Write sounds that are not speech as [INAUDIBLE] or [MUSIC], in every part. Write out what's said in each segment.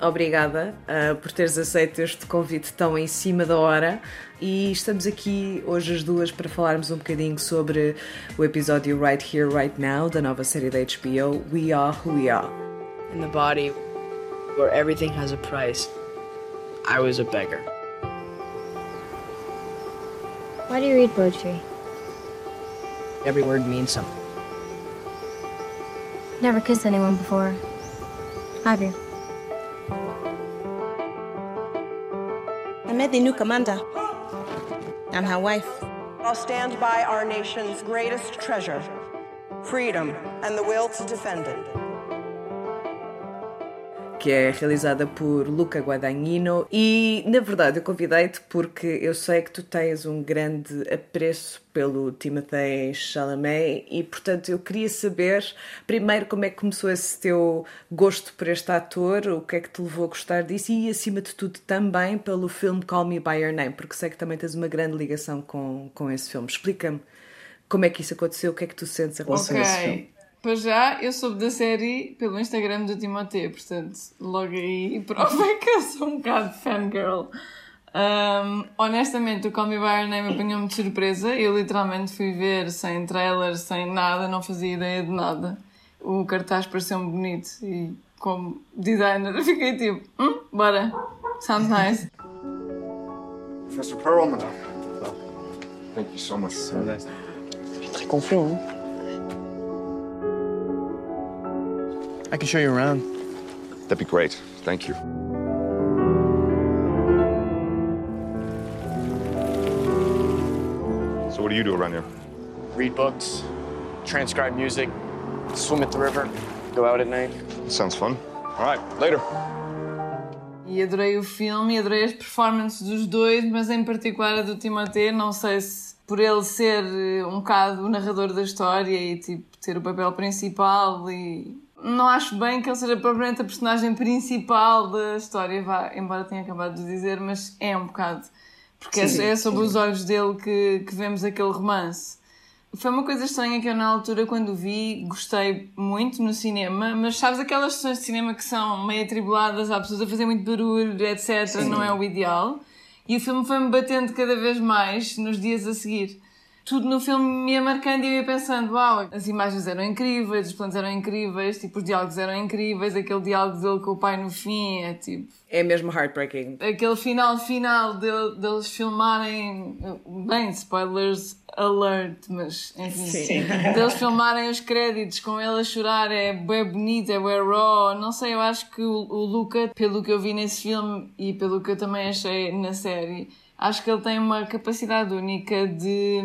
obrigada uh, por teres aceito este convite tão em cima da hora e estamos aqui hoje as duas para falarmos um bocadinho sobre o episódio Right Here, Right Now da nova série da HBO We Are Who We Are. In the body where everything has a price, I was a beggar. Why do you read poetry? Every word means something. Never kissed anyone before. Have you? Met the new commander and her wife. I'll stand by our nation's greatest treasure freedom and the will to defend it. Que é realizada por Luca Guadagnino e na verdade eu convidei-te porque eu sei que tu tens um grande apreço pelo Timothée Chalamet e portanto eu queria saber primeiro como é que começou esse teu gosto por este ator, o que é que te levou a gostar disso e acima de tudo também pelo filme Call Me By Your Name, porque sei que também tens uma grande ligação com, com esse filme. Explica-me como é que isso aconteceu, o que é que tu sentes em relação okay. a esse filme. Para já, eu soube da série pelo Instagram do Timothée, portanto, logo aí prova [LAUGHS] que eu sou um bocado fangirl. Um, honestamente, o Call Me By Your Name apanhou-me de surpresa. Eu literalmente fui ver sem trailer, sem nada, não fazia ideia de nada. O cartaz pareceu-me bonito e, como designer, [LAUGHS] fiquei tipo, hum, bora, sounds nice. Professor Perlman. Thank you so much. Très confiant, hein? I can show you around. That'd be great. Thank you. So, what do you do around here? Read books, transcribe music, swim at the river, go out at night. Sounds fun. All right, later. E adorei o filme e adorei as performances dos dois, mas em particular a do Timothée, não sei se por ele ser eh, um bocado o narrador da história e tipo ter o papel principal e não acho bem que ele seja propriamente a personagem principal da história, vá, embora tenha acabado de dizer, mas é um bocado. Porque sim, é sobre sim. os olhos dele que, que vemos aquele romance. Foi uma coisa estranha que eu, na altura, quando vi, gostei muito no cinema, mas sabes aquelas sessões de cinema que são meio atribuladas, há pessoas a fazer muito barulho, etc., sim. não é o ideal. E o filme foi-me batendo cada vez mais nos dias a seguir tudo no filme me ia marcando e eu ia pensando, uau, as imagens eram incríveis, os planos eram incríveis, tipo, os diálogos eram incríveis, aquele diálogo dele com o pai no fim é tipo... É mesmo heartbreaking. Aquele final final de, deles filmarem, bem, spoilers alert, mas enfim, Sim. deles filmarem os créditos com ele a chorar é bem bonito, é bem raw, não sei, eu acho que o, o Luca, pelo que eu vi nesse filme e pelo que eu também achei na série, acho que ele tem uma capacidade única de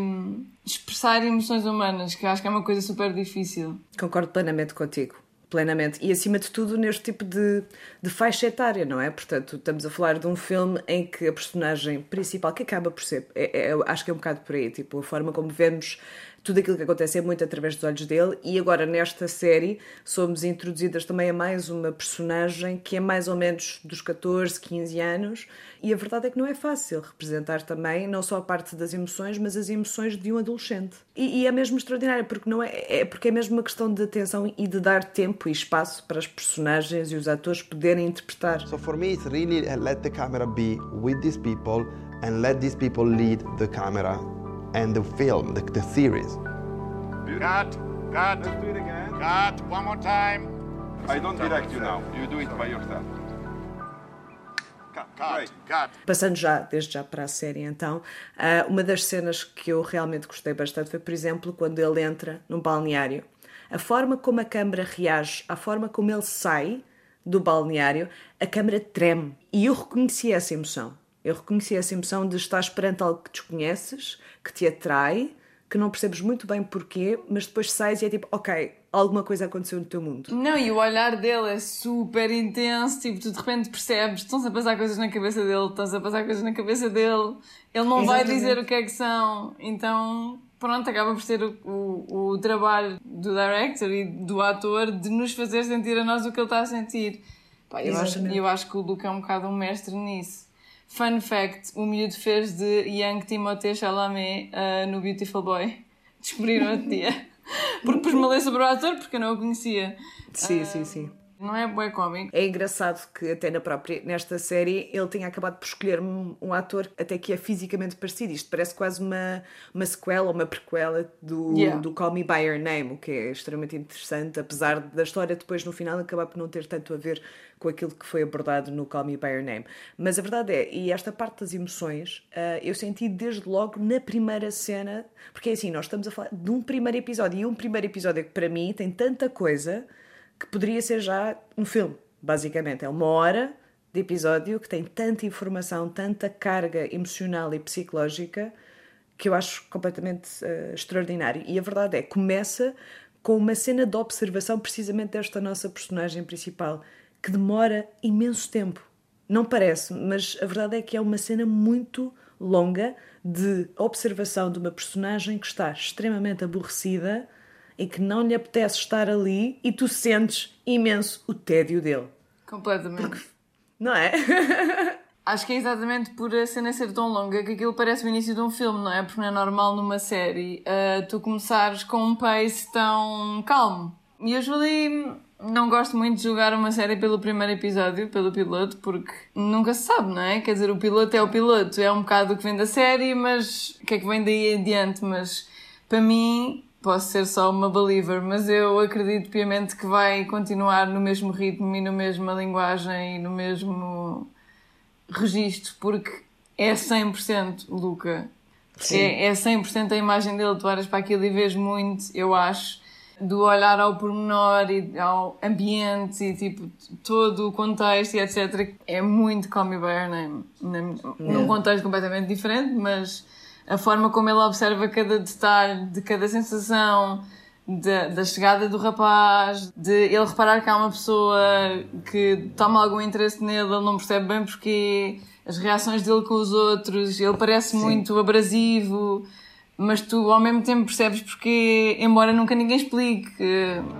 expressar emoções humanas, que acho que é uma coisa super difícil. Concordo plenamente contigo. Plenamente. E acima de tudo neste tipo de, de faixa etária, não é? Portanto, estamos a falar de um filme em que a personagem principal, que acaba por ser, é, é, acho que é um bocado por aí, tipo, a forma como vemos tudo aquilo que acontece é muito através dos olhos dele e agora nesta série somos introduzidas também a mais uma personagem que é mais ou menos dos 14, 15 anos e a verdade é que não é fácil representar também não só a parte das emoções, mas as emoções de um adolescente. E, e é mesmo extraordinário porque não é, é porque é mesmo uma questão de atenção e de dar tempo e espaço para as personagens e os atores poderem interpretar. So for me it's really let the camera be with these people and let these people lead the camera and the film, the, the series. Cut, cut. Let's do it again. Cut, one more time. I don't direct you now. You do it by yourself. Cut, cut. Passando já, desde já para a série então, uh, uma das cenas que eu realmente gostei bastante foi, por exemplo, quando ele entra num balneário. A forma como a câmara reage, a forma como ele sai do balneário, a câmara treme. E eu reconheci essa emoção. Eu reconheci essa emoção de estar perante algo que desconheces, que te atrai, que não percebes muito bem porquê, mas depois sais e é tipo, ok, alguma coisa aconteceu no teu mundo. Não, e o olhar dele é super intenso, tipo, tu de repente percebes, estão-se a passar coisas na cabeça dele, estão-se a passar coisas na cabeça dele, ele não Exatamente. vai dizer o que é que são, então pronto, acaba por ser o, o, o, trabalho do director e do ator de nos fazer sentir a nós o que ele está a sentir. Pá, eu, acho, eu acho que o Luke é um bocado um mestre nisso. Fun fact, o miúdo fez de Young Timothée Chalamet uh, no Beautiful Boy. Descobriram outro dia. [LAUGHS] Porque pus-me a ler sobre o ator porque eu não o conhecia. Sim, uh, sim, sim. Não é bué cómico. É engraçado que até na própria, nesta série, ele tinha acabado por escolher um, um, ator até que é fisicamente parecido. Isto parece quase uma, uma sequela, uma prequela do, yeah. do Call Me By Your Name, o que é extremamente interessante, apesar da história depois no final acabar por não ter tanto a ver com aquilo que foi abordado no Call Me By Your Name. Mas a verdade é, e esta parte das emoções, uh, eu senti desde logo na primeira cena, porque é assim, nós estamos a falar de um primeiro episódio, e um primeiro episódio que para mim tem tanta coisa que poderia ser já um filme, basicamente. É uma hora de episódio que tem tanta informação, tanta carga emocional e psicológica que eu acho completamente uh, extraordinário. E a verdade é, começa com uma cena de observação precisamente desta nossa personagem principal, que demora imenso tempo. Não parece, mas a verdade é que é uma cena muito longa de observação de uma personagem que está extremamente aborrecida e que não lhe apetece estar ali e tu sentes imenso o tédio dele. Completamente. Porque, não é? [LAUGHS] Acho que é exatamente por a cena ser tão longa que aquilo parece o início de um filme, não é? Porque não é normal numa série uh, tu começares com um pace tão calmo. E eu usually não gosto muito de julgar uma série pelo primeiro episódio, pelo piloto, porque nunca se sabe, não é? Quer dizer, o piloto é o piloto, é um bocado o que vem da série, mas o que é que vem daí adiante? Mas para mim, posso ser só uma believer, mas eu acredito piamente que vai continuar no mesmo ritmo e na mesma linguagem e no mesmo registro, porque é 100% Luca. Sim. É, é 100% a imagem dele, tu olhas para aquilo e vês muito, eu acho, do olhar ao pormenor e ao ambiente e tipo todo o contexto e etc. É muito Call Me By Your Name. Num contexto completamente diferente, mas a forma como ele observa cada detalhe, de cada sensação, de, da chegada do rapaz, de ele reparar que há uma pessoa que toma algum interesse nele, ele não percebe bem porque as reações dele com os outros, ele parece Sim. muito abrasivo, mas tu ao mesmo tempo percebes porque, embora nunca ninguém explique.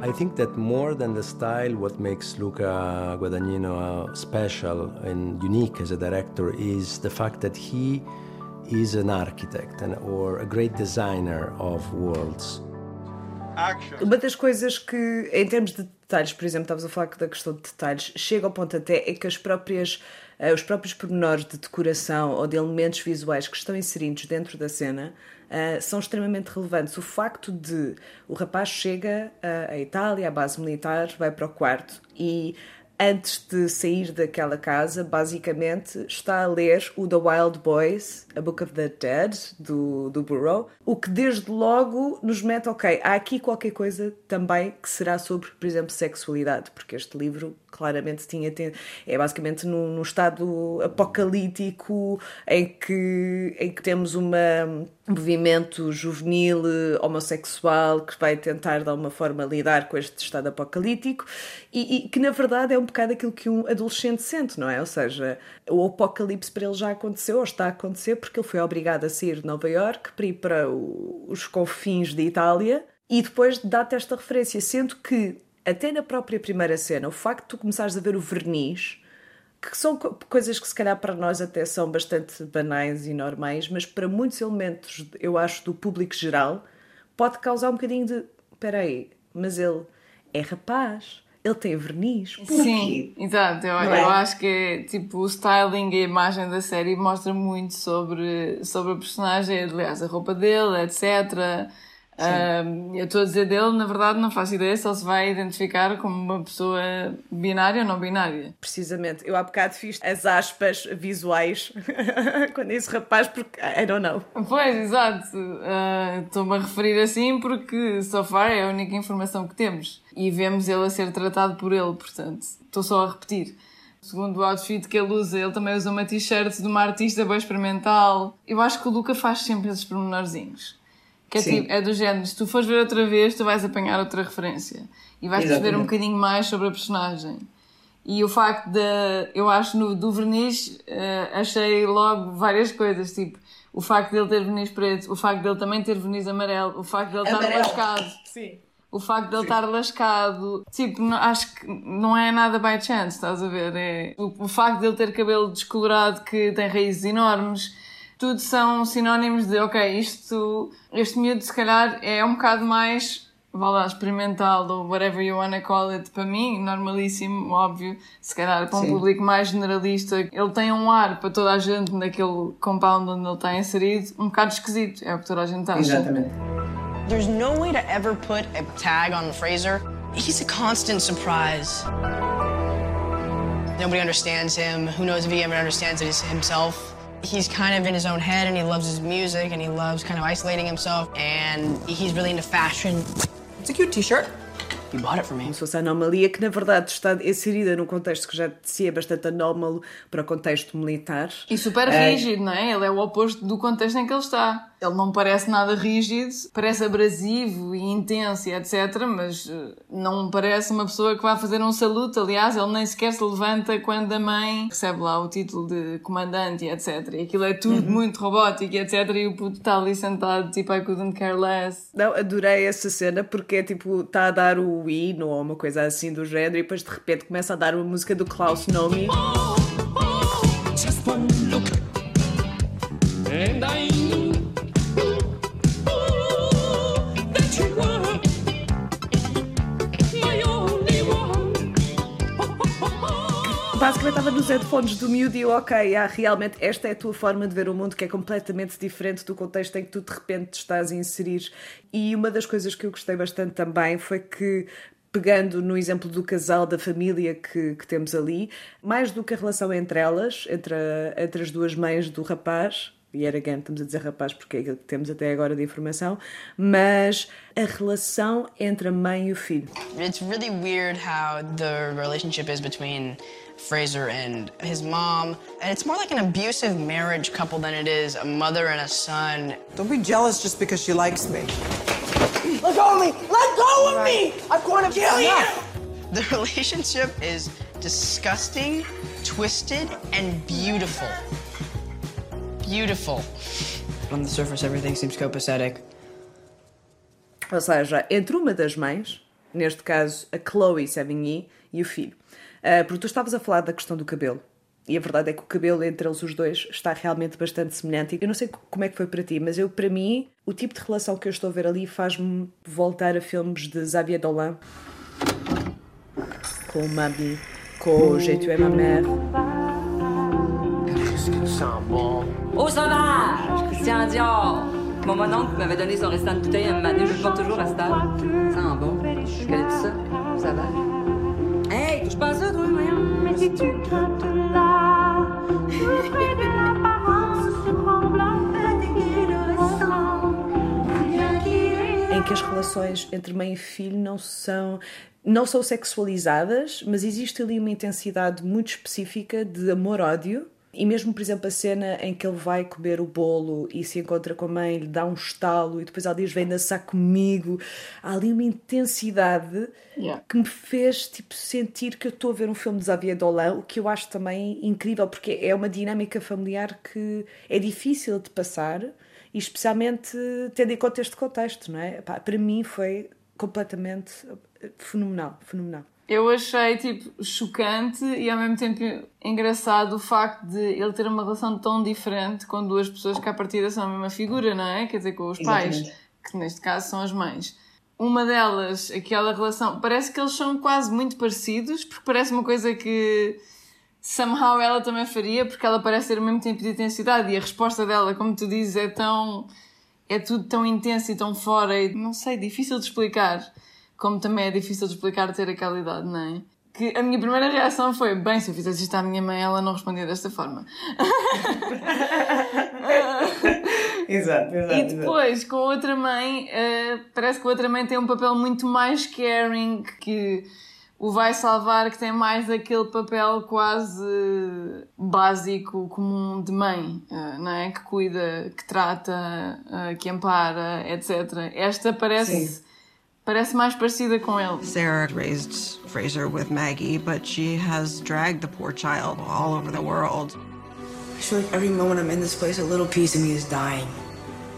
I think that more than the style, what makes Luca Guadagnino special and unique as a director is the fact that he is an architect or a great designer of worlds. Uma das coisas que, em termos de detalhes, por exemplo, estavas a falar da questão de detalhes, chega ao ponto até é que as próprias, uh, os próprios pormenores de decoração ou de elementos visuais que estão inseridos dentro da cena uh, são extremamente relevantes. O facto de o rapaz chega uh, à Itália, à base militar, vai para o quarto e antes de sair daquela casa, basicamente está a ler o The Wild Boys, A Book of the Dead, do, do Burrow, o que desde logo nos mete, ok, há aqui qualquer coisa também que será sobre, por exemplo, sexualidade, porque este livro claramente tinha. É basicamente num, num estado apocalíptico em que, em que temos uma, um movimento juvenil homossexual que vai tentar de alguma forma lidar com este estado apocalíptico e, e, que na verdade é um bocado aquilo que um adolescente sente, não é? Ou seja, o apocalipse para ele já aconteceu ou está a acontecer porque ele foi obrigado a sair de Nova York para ir para os confins de Itália e depois dá-te esta referência, sendo que até na própria primeira cena, o facto de tu começares a ver o verniz, que são coisas que se calhar para nós até são bastante banais e normais, mas para muitos elementos, eu acho, do público geral, pode causar um bocadinho de espera aí, mas ele é rapaz, ele tem verniz. Porquê? Sim, exato. Eu, é? eu acho que tipo, o styling e a imagem da série mostra muito sobre, sobre a personagem, aliás, a roupa dele, etc. Eu estou a dizer dele, na verdade, não faço ideia se ele se vai identificar como uma pessoa binária ou não binária. Precisamente. Eu há bocado fiz as aspas visuais [LAUGHS] quando disse rapaz, porque I don't know. Pois, exato. Uh, Estou-me a referir assim porque so far é a única informação que temos. E vemos ele a ser tratado por ele, portanto, estou só a repetir. Segundo o outfit que ele usa, ele também usa uma t-shirt de uma artista bem experimental. Eu acho que o Luca faz sempre esses pormenorzinhos. Que é, tipo, é do género, se tu fores ver outra vez, tu vais apanhar outra referência. E vais perceber um bocadinho mais sobre a personagem. E o facto de, eu acho, no, do verniz, uh, achei logo várias coisas, tipo, o facto dele ter verniz preto, o facto dele também ter verniz amarelo, o facto dele estar Amarelo. lascado. Sim. O facto de ele estar lascado, tipo, não- acho que não é nada by chance, estás a ver? É, o, o facto de ele ter cabelo descolorado que tem raízes enormes, tudo são sinónimos de, ok, isto, este miúdo se calhar é um bocado mais, vá lá, experimental ou whatever you wanna call it, para mim, normalíssimo, óbvio, se calhar para um Sim. público mais generalista, ele tem um ar para toda a gente naquele compound onde ele está inserido, um bocado esquisito, é o que toda a gente acha. Exatamente. There's no way to ever put a tag on Fraser. He's a constant surprise. Nobody understands him. Who knows if he ever understands it himself? He's kind of in his own head and he loves his music and he loves kind of isolating himself and he's really into fashion. It's a cute t-shirt. You bought it for me. Como se fosse a anomalia que, na verdade, está inserida num contexto que já si é bastante anómalo para o contexto militar. E super Eh, rígido, não é? Ele é o oposto do contexto em que ele está. Ele não parece nada rígido, parece abrasivo e intenso e etc, mas eh, não parece uma pessoa que vai fazer um saluto. Aliás, ele nem sequer se levanta quando a mãe recebe lá o título de comandante e etc. E aquilo é tudo Uhum. muito robótico e etc. E o puto está ali sentado, tipo, I couldn't care less. Não, adorei essa cena porque é tipo, está a dar o hino ou uma coisa assim do género e depois de repente começa a dar uma música do Klaus Nomi. Just one Basicamente estava nos headphones do miúdo e eu, ok, ah, realmente esta é a tua forma de ver o mundo que é completamente diferente do contexto em que tu de repente te estás a inserir. E uma das coisas que eu gostei bastante também foi que pegando no exemplo do casal, da família que, que temos ali, mais do que a relação entre elas, entre, a- entre as duas mães do rapaz, e era again, estamos a dizer rapaz porque é aquilo que temos até agora de informação, mas a relação entre a mãe e o filho. It's really weird how the relationship is between Fraser and his mom. And it's more like an abusive marriage couple than it is a mother and a son. Don't be jealous just because she likes me. Let go of me! Let go of me! I'm going to kill you! The [LAUGHS] relationship is disgusting, twisted, and beautiful. Beautiful. On the surface, everything seems copacetic. Ou seja, entre uma das mães, neste caso a Chloe Sevigny, e o filho. Ah, porque tu estavas a falar da questão do cabelo. E a verdade é que o cabelo entre eles os dois está realmente bastante semelhante. Eu não sei como é que foi para ti, mas eu, para mim, o tipo de relação que eu estou a ver ali faz-me voltar a filmes de Xavier Dolan. Com o Mami, com o Je tu es ma mère. Qu'est-ce que ça bon? Au sauvage Christian Dior Mon oncle m'avait donné son restant de bouteille à moment donné, je le porte toujours à cette Hey, touche pas à ça, toi, voyons. Mais si tu em que as relações entre mãe e filho não são não são sexualizadas, mas existe ali uma intensidade muito específica de amor-ódio. E mesmo, por exemplo, a cena em que ele vai comer o bolo e se encontra com a mãe, lhe dá um estalo e depois ela diz: Vem dançar comigo. Há ali uma intensidade Yeah. que me fez tipo, sentir que eu estou a ver um filme de Xavier Dolan, o que eu acho também incrível, porque é uma dinâmica familiar que é difícil de passar e especialmente tendo em conta este contexto, não é? Pá, para mim foi completamente fenomenal, fenomenal. Eu achei, tipo, chocante e ao mesmo tempo engraçado o facto de ele ter uma relação tão diferente com duas pessoas que à partida são a mesma figura, não é? Quer dizer, com os pais, Exatamente. que neste caso são as mães. Uma delas, aquela relação, parece que eles são quase muito parecidos, porque parece uma coisa que somehow ela também faria, porque ela parece ter o mesmo tempo de intensidade e a resposta dela, como tu dizes, é tão. é tudo tão intenso e tão fora e não sei, difícil de explicar. Como também é difícil de explicar ter aquela idade, não é? Que a minha primeira reação foi: bem, se eu fizesse isto à minha mãe, ela não respondia desta forma. [LAUGHS] Exato, exato. E depois, com a outra mãe, eh, parece que a outra mãe tem um papel muito mais caring, que o vai salvar, que tem mais aquele papel quase básico, comum de mãe, eh, não é? Que cuida, que trata, eh, que ampara, etc. Esta parece, Sim. Parece mais parecida com ele. Sarah raised Fraser with Maggie, but she has dragged the poor child all over the world. I feel like every moment I'm in this place, a little piece of me is dying.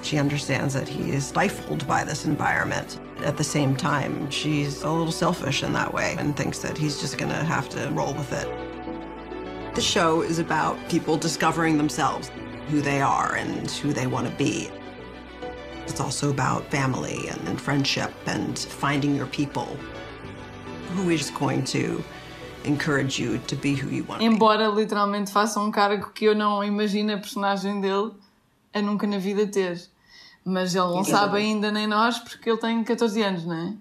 She understands that he is stifled by this environment. At the same time, she's a little selfish in that way and thinks that he's just gonna have to roll with it. The show is about people discovering themselves, who they are and who they want to be. It's also about family and, and friendship and finding your people. Who is going to encourage you to be who you want to be? Embora literalmente faça um cargo que eu não imagino a personagem dele a nunca na vida ter. Mas ele não Exatamente. sabe ainda nem nós porque ele tem 14 anos, não é?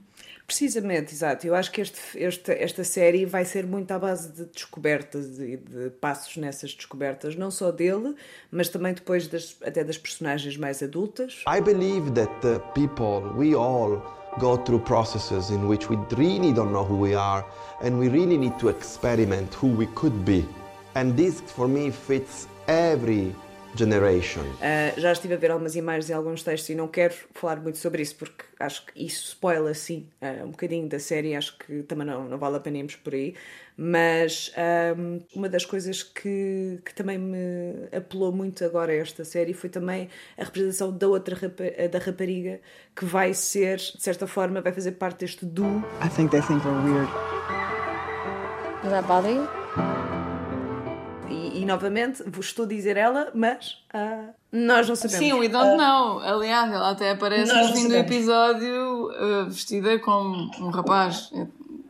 Precisamente, exato. Eu acho que este, este- esta série vai ser muito à base de descobertas e de passos nessas descobertas, não só dele, mas também depois das, até das personagens mais adultas. I believe that uh, people, we all go through processes in which we really don't know who we are and we really need to experiment who we could be. And this, for me, fits every generation. Uh, já estive a ver algumas imagens e alguns textos e não quero falar muito sobre isso porque acho que isso spoila assim uh, um bocadinho da série acho que também não, não vale a pena irmos por aí mas um, uma das coisas que, que também me apelou muito agora a esta série foi também a representação da outra rapa- da rapariga que vai ser de certa forma vai fazer parte deste duo I think they think we're weird. Does that bother you? Novamente vos estou a dizer ela mas ah, nós não sabemos Sim, we don't know. Aliás, ela até aparece no fim do episódio uh, vestida como um rapaz.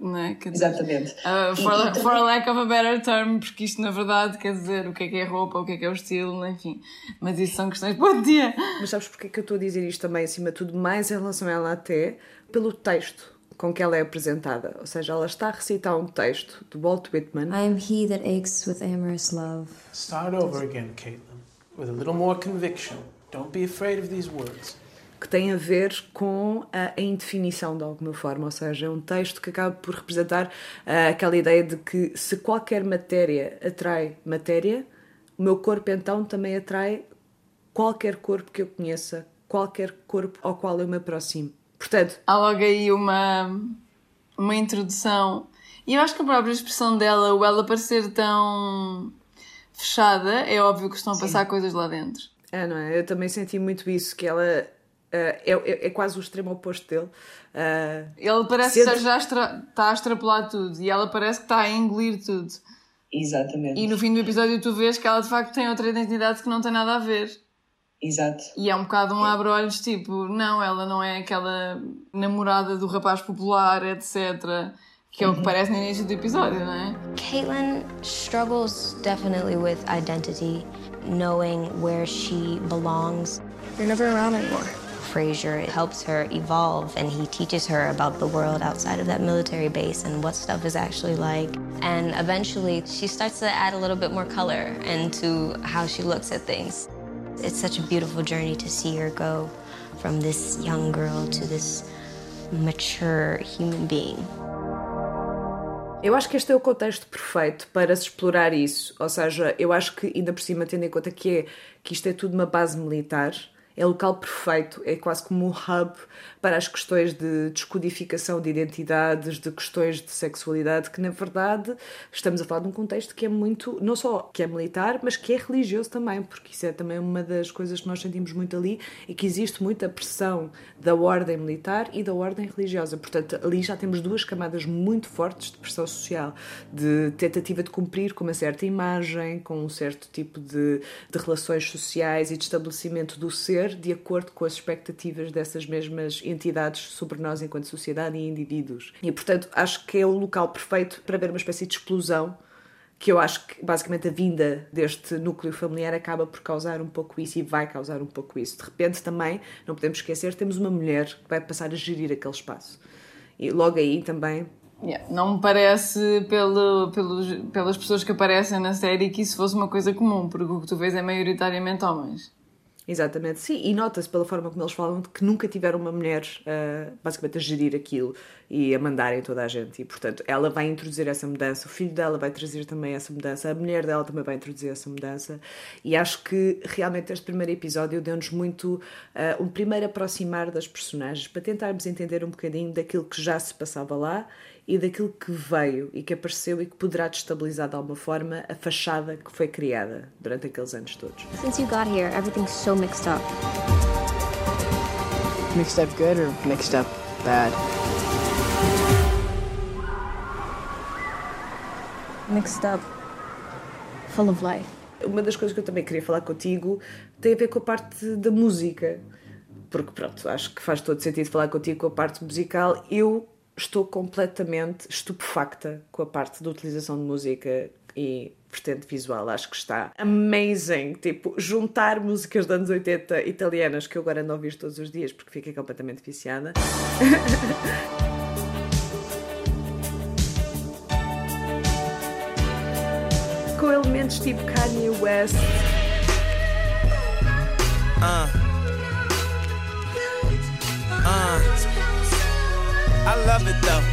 Não é? Dizer, Exatamente. uh, for, for também- lack of a better term, porque isto na verdade quer dizer o que é que é roupa, o que é que é o estilo, enfim. Mas isso são questões outro dia. Mas sabes porque é que eu estou a dizer isto também, acima de tudo, mais em relação a ela até, pelo texto com que ela é apresentada. Ou seja, ela está a recitar um texto de Walt Whitman. I am he that aches with amorous love. Start over again, Caitlin, with a little more conviction. Don't be afraid of these words. que tem a ver com a, a indefinição de alguma forma, ou seja, é um texto que acaba por representar ah, aquela ideia de que se qualquer matéria atrai matéria, o meu corpo então também atrai qualquer corpo que eu conheça, qualquer corpo ao qual eu me aproximo. Portanto, Há logo aí uma, uma introdução. E eu acho que a própria expressão dela, o ela parecer tão fechada, é óbvio que estão a passar coisas lá dentro. É, não é? Eu também senti muito isso, que ela ah, é, é, é quase o extremo oposto dele. Ah, Ele parece sente- que já extra- está a extrapolar tudo e ela parece que está a engolir tudo. Exatamente. E no fim do episódio tu vês que ela de facto tem outra identidade que não tem nada a ver. Exato. E é um bocado um abre-olhos tipo, não, ela não é aquela namorada do rapaz popular, etc. Que é o que parece no início do episódio, não é? Caitlin struggles definitely with identity, knowing where she belongs. You're never around anymore. Fraser helps her evolve and he teaches her about the world outside of that military base and what stuff is actually like. And eventually she starts to add a little bit more color into how she looks at things. It's such a beautiful journey to see her go from this young girl to this mature human being. Eu acho que este é o contexto perfeito para se explorar isso. Ou seja, eu acho que, ainda por cima, tendo em conta que, é, que isto é tudo uma base militar, é o local perfeito, é quase como um hub para as questões de descodificação de identidades, de questões de sexualidade, que na verdade estamos a falar de um contexto que é muito, não só que é militar, mas que é religioso também, porque isso é também uma das coisas que nós sentimos muito ali e que existe muita pressão da ordem militar e da ordem religiosa. Portanto, ali já temos duas camadas muito fortes de pressão social, de tentativa de cumprir com uma certa imagem, com um certo tipo de, de relações sociais e de estabelecimento do ser de acordo com as expectativas dessas mesmas entidades sobre nós enquanto sociedade e indivíduos. E, portanto, acho que é o local perfeito para ver uma espécie de explosão que eu acho que basicamente a vinda deste núcleo familiar acaba por causar um pouco isso e vai causar um pouco isso. De repente também, não podemos esquecer, temos uma mulher que vai passar a gerir aquele espaço. E logo aí também Yeah, Não me parece, pelo, pelos, pelas pessoas que aparecem na série, que isso fosse uma coisa comum, porque o que tu vês é maioritariamente homens. Exatamente, sim, e nota-se pela forma como eles falam que nunca tiveram uma mulher uh, basicamente a gerir aquilo e a mandarem toda a gente, e portanto ela vai introduzir essa mudança, o filho dela vai trazer também essa mudança, a mulher dela também vai introduzir essa mudança, e acho que realmente este primeiro episódio deu-nos muito uh, um primeiro aproximar das personagens para tentarmos entender um bocadinho daquilo que já se passava lá e daquilo que veio e que apareceu e que poderá destabilizar de alguma forma a fachada que foi criada durante aqueles anos todos. Since you got here, everything's so mixed up. Mixed up good or mixed up bad? Mixed up. Full of life. Uma das coisas que eu também queria falar contigo tem a ver com a parte da música. Porque, pronto, acho que faz todo sentido falar contigo com a parte musical. Eu estou completamente estupefacta com a parte da utilização de música e vertente visual. Acho que está amazing. Tipo, juntar músicas dos anos 80 italianas que eu agora ando a ouvir todos os dias porque fiquei completamente viciada. [LAUGHS] com elementos tipo Kanye West. Uh. Uh. I love it though.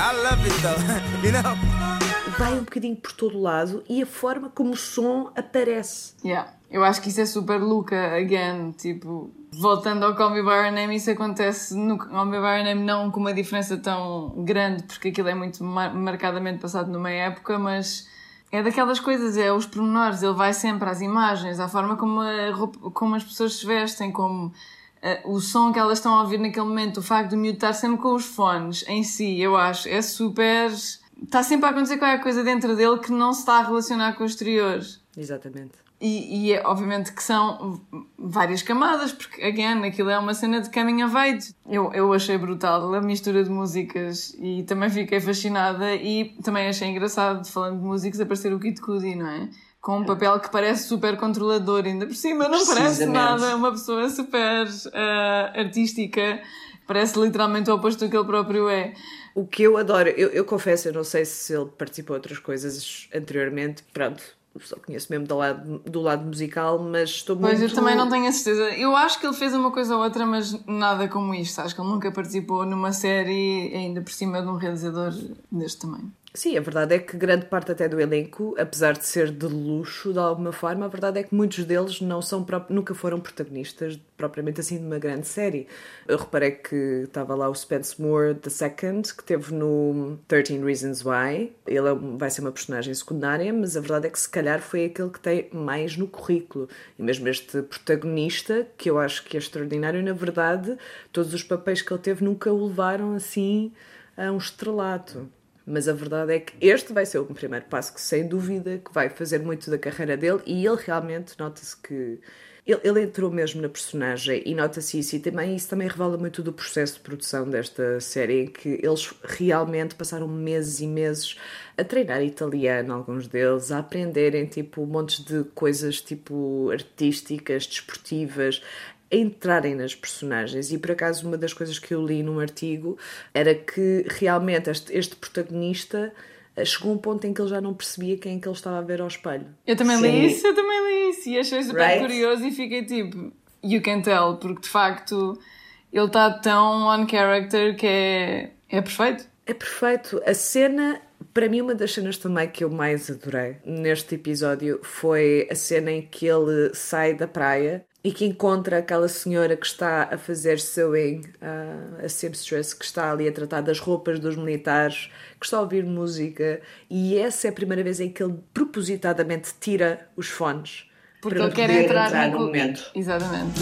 I love it though. [LAUGHS] you know? Vai um bocadinho por todo lado e a forma como o som aparece. Yeah. Eu acho que isso é super Luca, again, tipo, voltando ao Call Me By Your Name, isso acontece no Call Me By Your Name não com uma diferença tão grande, porque aquilo é muito mar marcadamente passado numa época, mas é daquelas coisas, é os pormenores, ele vai sempre às imagens, à forma como, a roupa, como as pessoas se vestem, como o som que elas estão a ouvir naquele momento, o facto de o miúdo estar sempre com os fones em si, eu acho, é super... Está sempre a acontecer qualquer coisa dentro dele que não se está a relacionar com o exterior. Exatamente. E, e é, obviamente que são várias camadas, porque, again, aquilo é uma cena de coming of age. Eu, eu achei brutal a mistura de músicas e também fiquei fascinada e também achei engraçado, falando de músicos, aparecer o Kid Cudi, não é? Com um papel que parece super controlador, ainda por cima não parece nada, uma pessoa super uh, artística, parece literalmente o oposto do que ele próprio é. O que eu adoro, eu, eu confesso, eu não sei se ele participou de outras coisas anteriormente, pronto, só conheço mesmo do lado, do lado musical, mas estou muito... Pois, eu também não tenho a certeza. Eu acho que ele fez uma coisa ou outra, mas nada como isto. Acho que ele nunca participou numa série, ainda por cima de um realizador deste tamanho. Sim, a verdade é que grande parte até do elenco, apesar de ser de luxo de alguma forma, a verdade é que muitos deles não são nunca foram protagonistas propriamente assim de uma grande série. Eu reparei que estava lá o Spence Moore II, que teve no 13 Reasons Why. Ele é vai ser uma personagem secundária, mas a verdade é que se calhar foi aquele que tem mais no currículo. E mesmo este protagonista, que eu acho que é extraordinário, na verdade, todos os papéis que ele teve nunca o levaram assim a um estrelato. Mas a verdade é que este vai ser o primeiro passo que, sem dúvida, que vai fazer muito da carreira dele e ele realmente nota-se que ele, ele, entrou mesmo na personagem e nota-se isso, e também isso também revela muito do processo de produção desta série, em que eles realmente passaram meses e meses a treinar italiano, alguns deles, a aprenderem tipo montes de coisas tipo artísticas, desportivas, entrarem nas personagens. E por acaso, uma das coisas que eu li num artigo era que realmente este, este protagonista eh, chegou a um ponto em que ele já não percebia quem é que ele estava a ver ao espelho. Eu também Sim. li isso, eu também li isso e achei super right? curioso e fiquei tipo, you can tell, porque de facto ele está tão on character que é, é perfeito. É perfeito. A cena, para mim, uma das cenas também que eu mais adorei neste episódio foi a cena em que ele sai da praia e que encontra aquela senhora que está a fazer sewing, uh, a seamstress, que está ali a tratar das roupas dos militares, que está a ouvir música, e essa é a primeira vez em que ele propositadamente tira os fones. Porque para ele quer entrar, entrar no... no momento. Exatamente.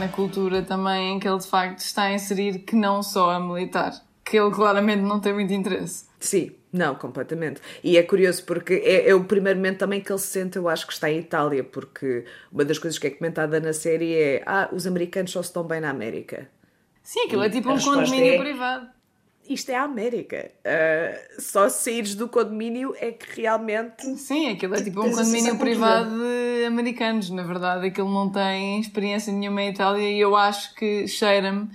Na cultura também em que ele de facto está a inserir que não só a militar, que ele claramente não tem muito interesse. Sim, não, completamente. E é curioso porque é, é, o primeiro momento também que ele se sente, eu acho que está em Itália, porque uma das coisas que é comentada na série é ah, os americanos só se estão bem na América. Sim, aquilo é tipo um condomínio é, privado. Isto é a América. Uh, só saíres do condomínio é que realmente. Sim, aquilo é tipo um condomínio privado de americanos, na verdade. Aquilo não tem experiência nenhuma em Itália e eu acho que cheira-me,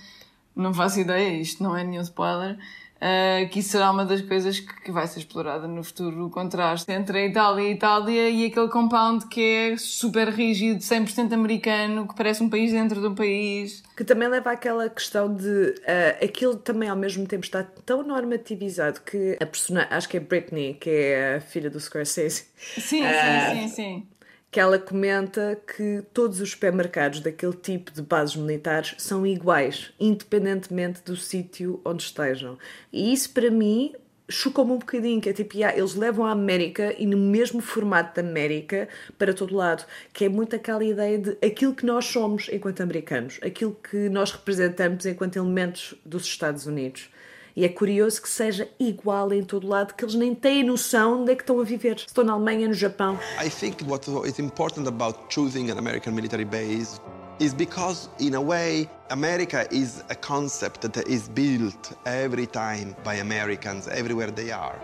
não faço ideia, isto não é nenhum spoiler, Uh, que isso será uma das coisas que, que, vai ser explorada no futuro, o contraste entre a Itália e a Itália e aquele compound que é super rígido, 100% americano, que parece um país dentro de um país. Que também leva àquela questão de uh, aquilo também ao mesmo tempo está tão normativizado que a personagem, acho que é Britney, que é a filha do Scorsese. Sim, uh, sim, sim, sim que ela comenta que todos os supermercados daquele tipo de bases militares são iguais, independentemente do sítio onde estejam. E isso para mim chocou-me um bocadinho, que é tipo, yeah, eles levam a América e no mesmo formato da América para todo lado, que é muito aquela ideia de aquilo que nós somos enquanto americanos, aquilo que nós representamos enquanto elementos dos Estados Unidos. E é curioso que seja igual em todo lado, que eles nem têm noção de que estão a viver. Estou na Alemanha, no Japão. I think what is important about choosing an American military base is because, in a way, America is a concept that is built every time by Americans everywhere they are.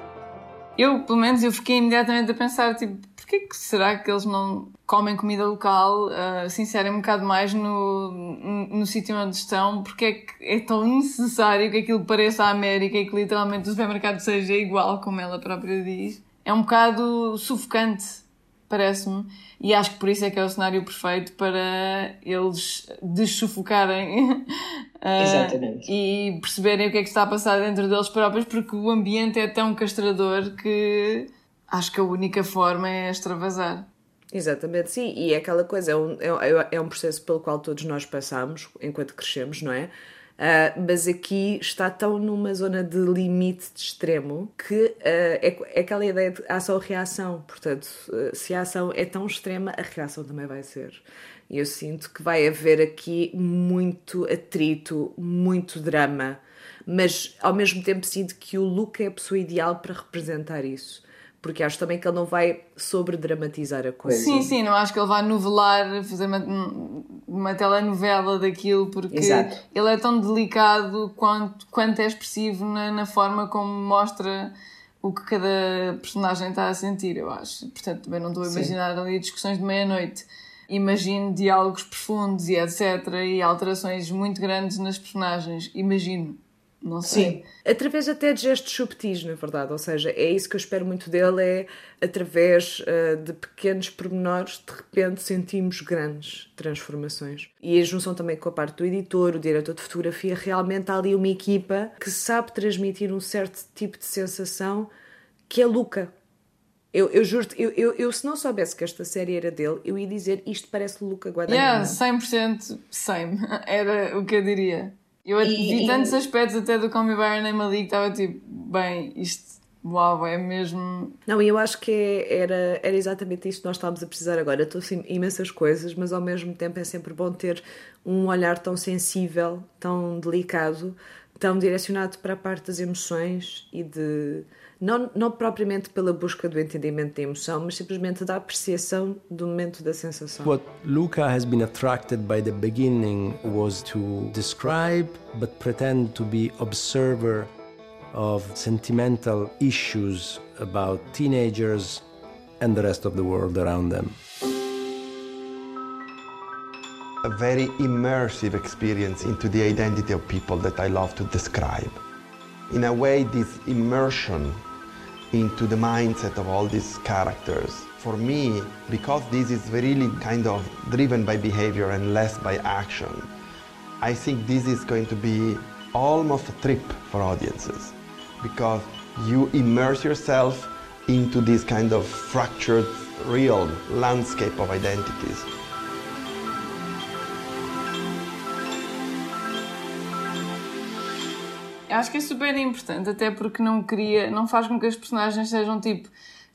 Eu, pelo menos, eu fiquei imediatamente a pensar, tipo, porquê que será que eles não comem comida local, uh, se inserem um bocado mais no, no, no sítio onde estão? Porque é que é tão necessário que aquilo pareça a América e que literalmente o supermercado seja igual, como ela própria diz? É um bocado sufocante, parece-me. E acho que por isso é que é o cenário perfeito para eles dessufocarem [LAUGHS] uh, e perceberem o que é que está a passar dentro deles próprios, porque o ambiente é tão castrador que acho que a única forma é extravasar. Exatamente, sim, e é aquela coisa, é um, é, é um processo pelo qual todos nós passamos enquanto crescemos, não é? Uh, mas aqui está tão numa zona de limite de extremo que uh, é, é, aquela ideia de ação-reação. Portanto, uh, se a ação é tão extrema, a reação também vai ser. E eu sinto que vai haver aqui muito atrito, muito drama, mas ao mesmo tempo sinto que o Luca é a pessoa ideal para representar isso porque acho também que ele não vai sobre-dramatizar a coisa. Sim, sim, não acho que ele vai novelar, fazer uma, uma telenovela daquilo, porque Exato. ele é tão delicado quanto, quanto é expressivo na, na forma como mostra o que cada personagem está a sentir, eu acho. Portanto, também não estou a imaginar sim. ali discussões de meia-noite. Imagino diálogos profundos e etc. e alterações muito grandes nas personagens. Imagino. Não sei. Sim, através até de gestos subtis, na verdade. Ou seja, é isso que eu espero muito dele, é através uh, de pequenos pormenores, de repente sentimos grandes transformações. E a junção também com a parte do editor, o diretor de fotografia, realmente há ali uma equipa que sabe transmitir um certo tipo de sensação que é Luca. Eu, eu juro-te, eu, eu, eu, se não soubesse que esta série era dele, eu ia dizer isto parece Luca Guadagnino. Yeah, 100% same. [LAUGHS] Era o que eu diria. Eu e, vi tantos aspectos até do Call Me By Your Name ali que estava tipo, bem, isto, uau, é mesmo... Não, e eu acho que era, era exatamente isto que nós estávamos a precisar agora. Estou assim, imensas coisas, mas ao mesmo tempo é sempre bom ter um olhar tão sensível, tão delicado, tão direcionado para a parte das emoções e de não, não propriamente pela busca do entendimento da emoção, mas simplesmente da apreciação do momento da sensação. What Luca has been attracted by the beginning was to describe but pretend to be observer of sentimental issues about teenagers and the rest of the world around them. A very immersive experience into the identity of people that I love to describe. In a way, this immersion into the mindset of all these characters. For me, because this is really kind of driven by behavior and less by action, I think this is going to be almost a trip for audiences because you immerse yourself into this kind of fractured real landscape of identities. Acho que é super importante, até porque não queria, não faz com que as personagens sejam tipo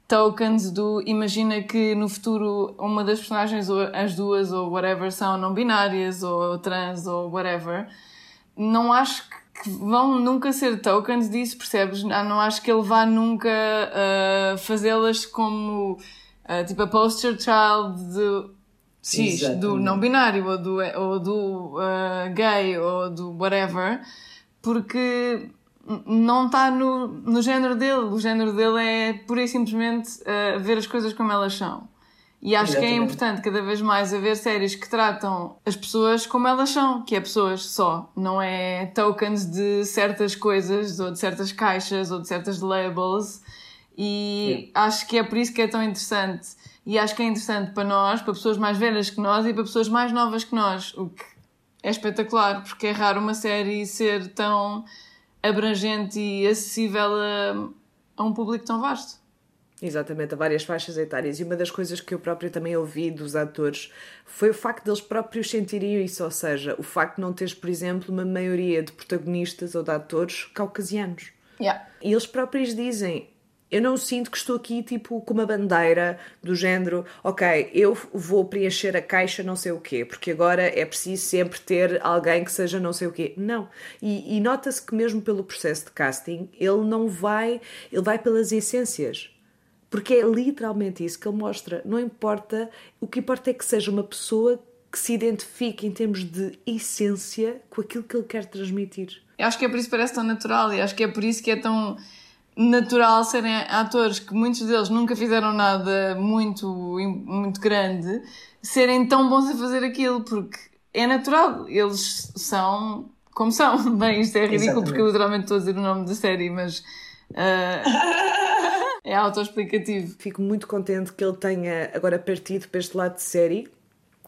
tokens do imagina que no futuro uma das personagens ou as duas ou whatever são não binárias ou trans ou whatever. Não acho que vão nunca ser tokens disso, percebes? Ah, não acho que ele vá nunca uh, fazê-las como uh, tipo a poster child de Exatamente. do não binário ou do, ou do uh, gay ou do whatever porque não está no, no género dele. O género dele é pura e simplesmente uh, ver as coisas como elas são. E acho que é Exatamente. importante cada vez mais haver séries que tratam as pessoas como elas são, que é pessoas só, não é tokens de certas coisas ou de certas caixas ou de certas labels. E acho que é por isso que é tão interessante. E acho que é interessante para nós, para pessoas mais velhas que nós e para pessoas mais novas que nós, o que é espetacular, porque é raro uma série ser tão abrangente e acessível a, a um público tão vasto. Exatamente, a várias faixas etárias. E uma das coisas que eu própria também ouvi dos atores foi o facto deles próprios sentirem isso, ou seja, o facto de não teres, por exemplo, uma maioria de protagonistas ou de atores caucasianos. Yeah. E eles próprios dizem: Eu não sinto que estou aqui tipo com uma bandeira do género, ok, eu vou preencher a caixa não sei o quê, porque agora é preciso sempre ter alguém que seja não sei o quê. Não. E, e nota-se que mesmo pelo processo de casting, ele não vai, ele vai pelas essências. Porque é literalmente isso que ele mostra. Não importa, o que importa é que seja uma pessoa que se identifique em termos de essência com aquilo que ele quer transmitir. Eu acho que é por isso que parece tão natural e acho que é por isso que é tão natural serem atores que muitos deles nunca fizeram nada muito, muito grande serem tão bons a fazer aquilo, porque é natural, eles são como são. [LAUGHS] Bem, isto é ridículo Exatamente. porque eu literalmente estou a dizer o nome da série, mas ah, [LAUGHS] é autoexplicativo. Fico muito contente que ele tenha agora partido para este lado de série.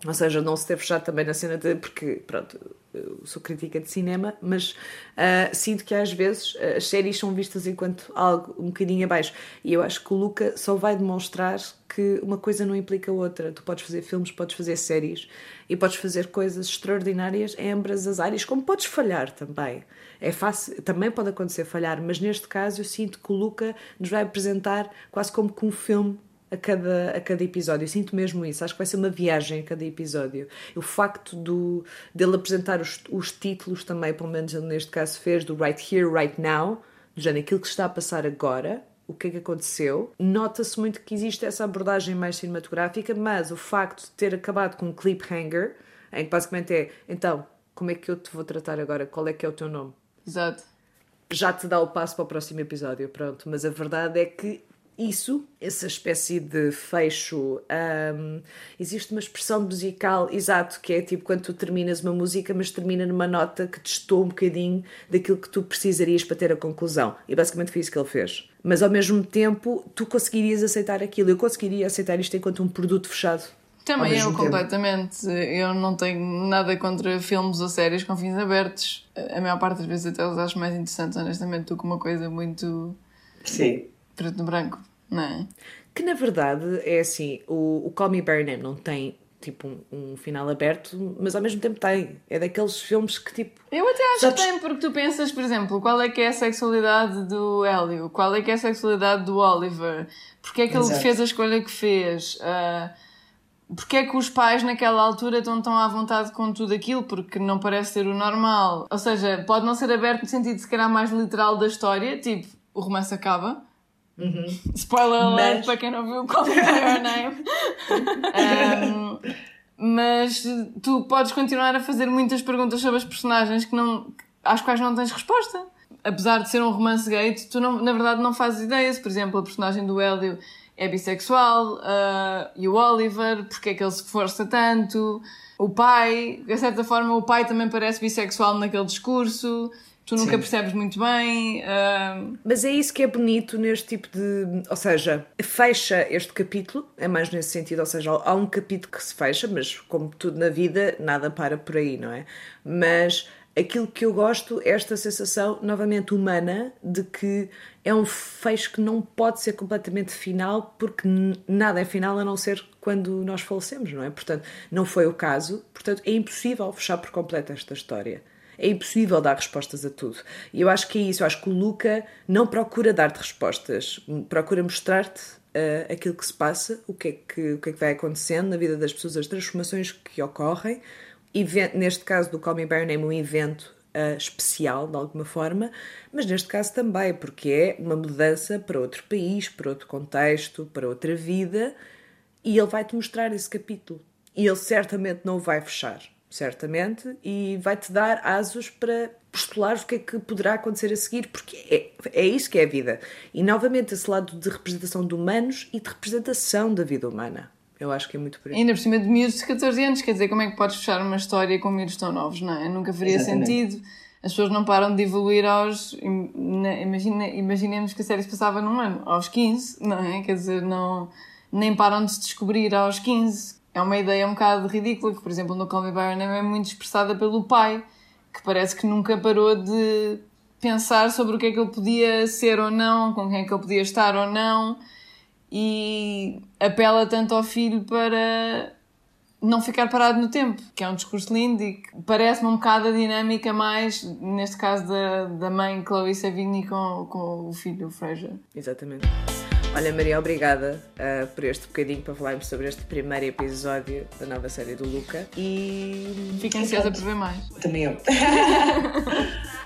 Ou seja, não se ter fechado também na cena de. Porque, pronto, eu sou crítica de cinema, mas ah, sinto que às vezes ah, as séries são vistas enquanto algo um bocadinho abaixo. E eu acho que o Luca só vai demonstrar que uma coisa não implica outra. Tu podes fazer filmes, podes fazer séries e podes fazer coisas extraordinárias em ambas as áreas, como podes falhar também. É fácil, também pode acontecer falhar, mas neste caso eu sinto que o Luca nos vai apresentar quase como que um filme a cada, a cada episódio. Eu sinto mesmo isso. Acho que vai ser uma viagem a cada episódio. O facto do, dele apresentar os, os títulos também, pelo menos ele neste caso fez, do Right Here, Right Now, do género aquilo que está a passar agora, o que é que aconteceu. Nota-se muito que existe essa abordagem mais cinematográfica, mas o facto de ter acabado com um cliffhanger, em que basicamente é, então, como é que eu te vou tratar agora? Qual é que é o teu nome? Exato. já te dá o passo para o próximo episódio, pronto. Mas a verdade é que isso, essa espécie de fecho, hum, existe uma expressão musical, exato, que é tipo quando tu terminas uma música, mas termina numa nota que testou um bocadinho daquilo que tu precisarias para ter a conclusão. E basicamente foi isso que ele fez. Mas ao mesmo tempo, tu conseguirias aceitar aquilo. Eu conseguiria aceitar isto enquanto um produto fechado. Também eu, tempo. completamente. Eu não tenho nada contra filmes ou séries com fins abertos. A maior parte das vezes até os acho mais interessantes, honestamente, do que uma coisa muito Sim. Preto no branco, não é? Que na verdade é assim, o, o Call Me By Your Name não tem tipo um, um final aberto, mas ao mesmo tempo tem. É daqueles filmes que tipo. Eu até acho Sabes- que tem, porque tu pensas, por exemplo, qual é que é a sexualidade do Hélio? Qual é que é a sexualidade do Oliver? Porque é que ele Exato. fez a escolha que fez? Ah, porque é que os pais naquela altura estão tão à vontade com tudo aquilo? Porque não parece ser o normal. Ou seja, pode não ser aberto no sentido, se calhar, mais literal da história, tipo, o romance acaba. Spoiler alert Mas- para quem não viu Call Me By Your Name. Um, mas tu podes continuar a fazer muitas perguntas sobre as personagens que não, às quais não tens resposta. Apesar de ser um romance gay, tu não, na verdade não fazes ideia se, por exemplo, a personagem do Hélio é bissexual ah, e o Oliver, porque é que ele se força tanto. O pai, de certa forma, o pai também parece bissexual naquele discurso. Tu nunca Sim. percebes muito bem. ah, Mas é isso que é bonito neste tipo de. Ou seja, fecha este capítulo, é mais nesse sentido. Ou seja, há um capítulo que se fecha, mas como tudo na vida, nada para por aí, não é? Mas aquilo que eu gosto é esta sensação, novamente humana, de que é um fecho que não pode ser completamente final, porque nada é final a não ser quando nós falecemos, não é? Portanto, não foi o caso, portanto, é impossível fechar por completo esta história. É impossível dar respostas a tudo. E eu acho que é isso. Eu acho que o Luca não procura dar-te respostas, procura mostrar-te uh, aquilo que se passa, o que, é que, o que é que vai acontecendo na vida das pessoas, as transformações que ocorrem. Event- neste caso do Call Me By Your Name, um evento uh, especial, de alguma forma, mas neste caso também, porque é uma mudança para outro país, para outro contexto, para outra vida, e ele vai-te mostrar esse capítulo. E ele certamente não o vai fechar, certamente, e vai-te dar asos para postular o que é que poderá acontecer a seguir, porque é, é isso que é a vida. E novamente esse lado de representação de humanos e de representação da vida humana. Eu acho que é muito por aí. Ainda por cima de miúdos de 14 anos, quer dizer, como é que podes fechar uma história com miúdos tão novos, não é? Nunca faria Exatamente. sentido. As pessoas não param de evoluir aos. Imagina, imaginemos que a série se passava num ano, aos 15, não é? Quer dizer, não, nem param de se descobrir aos 15. É uma ideia um bocado ridícula, que, por exemplo, no Call Me By Your Name é muito expressada pelo pai, que parece que nunca parou de pensar sobre o que é que ele podia ser ou não, com quem é que ele podia estar ou não, e apela tanto ao filho para não ficar parado no tempo, que é um discurso lindo e que parece-me um bocado a dinâmica mais, neste caso, da, da mãe Chloe Sevigny com, com o filho, Fraser. Exatamente. Olha, Maria, obrigada ah, por este bocadinho para falarmos sobre este primeiro episódio da nova série do Luca. E. Fico ansiosa por ver mais. Também eu. [LAUGHS]